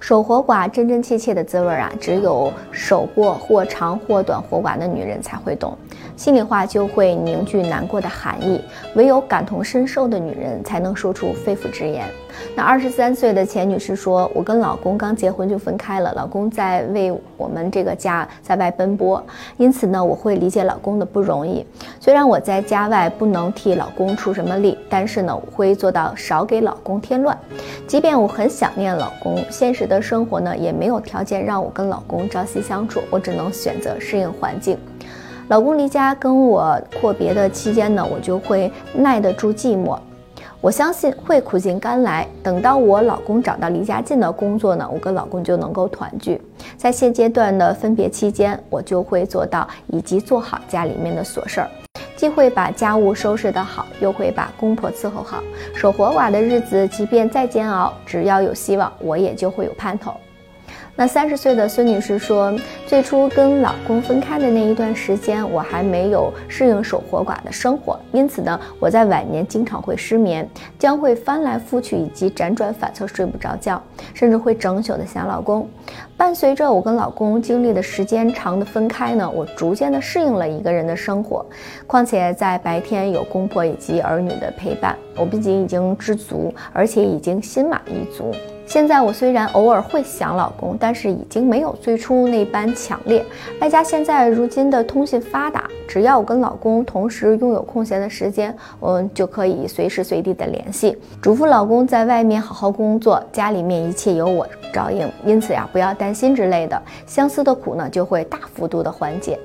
守活寡真真切切的滋味啊，只有守过或长或短活寡的女人才会懂，心里话就会凝聚难过的含义。唯有感同身受的女人才能说出肺腑之言。那二十三岁的钱女士说：“我跟老公刚结婚就分开了，老公在为我们这个家在外奔波，因此呢，我会理解老公的不容易。虽然我在家外不能替老公出什么力，但是呢，我会做到少给老公添乱。即便我很想念老公，现实。”的生活呢，也没有条件让我跟老公朝夕相处，我只能选择适应环境。老公离家跟我阔别的期间呢，我就会耐得住寂寞。我相信会苦尽甘来。等到我老公找到离家近的工作呢，我跟老公就能够团聚。在现阶段的分别期间，我就会做到以及做好家里面的琐事儿。既会把家务收拾得好，又会把公婆伺候好。守活寡的日子，即便再煎熬，只要有希望，我也就会有盼头。那三十岁的孙女士说，最初跟老公分开的那一段时间，我还没有适应守活寡的生活，因此呢，我在晚年经常会失眠，将会翻来覆去以及辗转反侧睡不着觉，甚至会整宿的想老公。伴随着我跟老公经历的时间长的分开呢，我逐渐的适应了一个人的生活，况且在白天有公婆以及儿女的陪伴，我不仅已经知足，而且已经心满意足。现在我虽然偶尔会想老公，但是已经没有最初那般强烈。外加现在如今的通信发达，只要我跟老公同时拥有空闲的时间，我们就可以随时随地的联系。嘱咐老公在外面好好工作，家里面一切由我照应。因此呀，不要担心之类的，相思的苦呢就会大幅度的缓解。